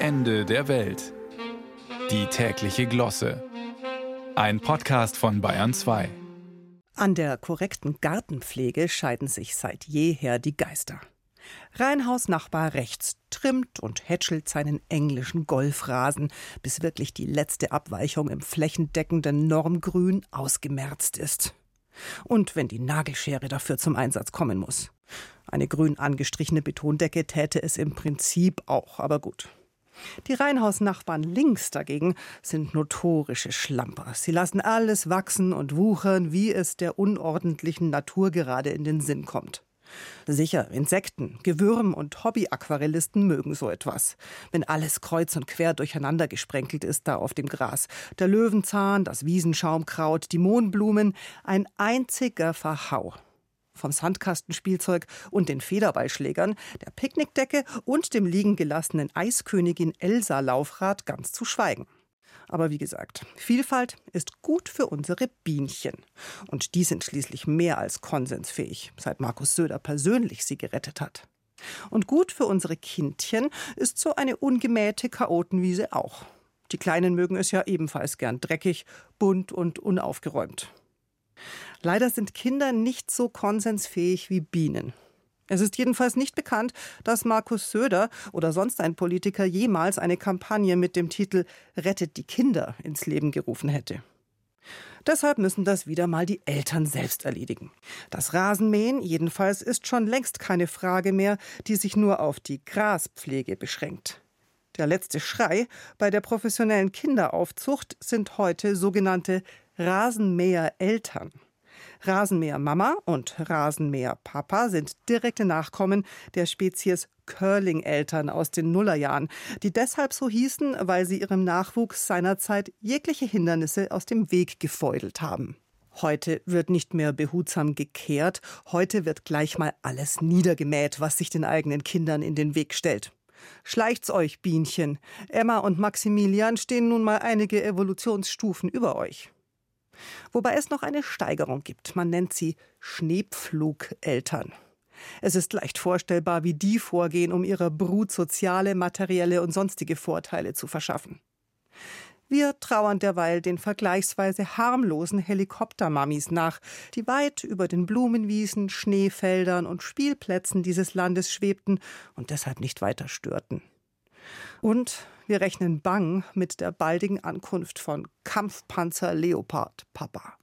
Ende der Welt. Die tägliche Glosse. Ein Podcast von Bayern 2. An der korrekten Gartenpflege scheiden sich seit jeher die Geister. Reihenhausnachbar rechts trimmt und hätschelt seinen englischen Golfrasen, bis wirklich die letzte Abweichung im flächendeckenden Normgrün ausgemerzt ist. Und wenn die Nagelschere dafür zum Einsatz kommen muss. Eine grün angestrichene Betondecke täte es im Prinzip auch, aber gut. Die Reihenhausnachbarn links dagegen sind notorische Schlamper. Sie lassen alles wachsen und wuchern, wie es der unordentlichen Natur gerade in den Sinn kommt. Sicher, Insekten, Gewürm und Hobbyaquarellisten mögen so etwas. Wenn alles kreuz und quer durcheinander gesprenkelt ist da auf dem Gras. Der Löwenzahn, das Wiesenschaumkraut, die Mohnblumen, ein einziger Verhau vom Sandkastenspielzeug und den Federballschlägern, der Picknickdecke und dem liegen gelassenen Eiskönigin Elsa Laufrad ganz zu schweigen. Aber wie gesagt, Vielfalt ist gut für unsere Bienchen. Und die sind schließlich mehr als konsensfähig, seit Markus Söder persönlich sie gerettet hat. Und gut für unsere Kindchen ist so eine ungemähte Chaotenwiese auch. Die Kleinen mögen es ja ebenfalls gern dreckig, bunt und unaufgeräumt. Leider sind Kinder nicht so konsensfähig wie Bienen. Es ist jedenfalls nicht bekannt, dass Markus Söder oder sonst ein Politiker jemals eine Kampagne mit dem Titel Rettet die Kinder ins Leben gerufen hätte. Deshalb müssen das wieder mal die Eltern selbst erledigen. Das Rasenmähen jedenfalls ist schon längst keine Frage mehr, die sich nur auf die Graspflege beschränkt. Der letzte Schrei bei der professionellen Kinderaufzucht sind heute sogenannte Rasenmäher-Eltern. Rasenmäher-Mama und Rasenmäher-Papa sind direkte Nachkommen der Spezies Curling-Eltern aus den Nullerjahren, die deshalb so hießen, weil sie ihrem Nachwuchs seinerzeit jegliche Hindernisse aus dem Weg gefeudelt haben. Heute wird nicht mehr behutsam gekehrt, heute wird gleich mal alles niedergemäht, was sich den eigenen Kindern in den Weg stellt. Schleicht's euch, Bienchen. Emma und Maximilian stehen nun mal einige Evolutionsstufen über euch. Wobei es noch eine Steigerung gibt. Man nennt sie Schneepflugeltern. Es ist leicht vorstellbar, wie die vorgehen, um ihrer Brut soziale, materielle und sonstige Vorteile zu verschaffen. Wir trauern derweil den vergleichsweise harmlosen Helikoptermamis nach, die weit über den Blumenwiesen, Schneefeldern und Spielplätzen dieses Landes schwebten und deshalb nicht weiter störten. Und wir rechnen bang mit der baldigen Ankunft von Kampfpanzer Leopard Papa.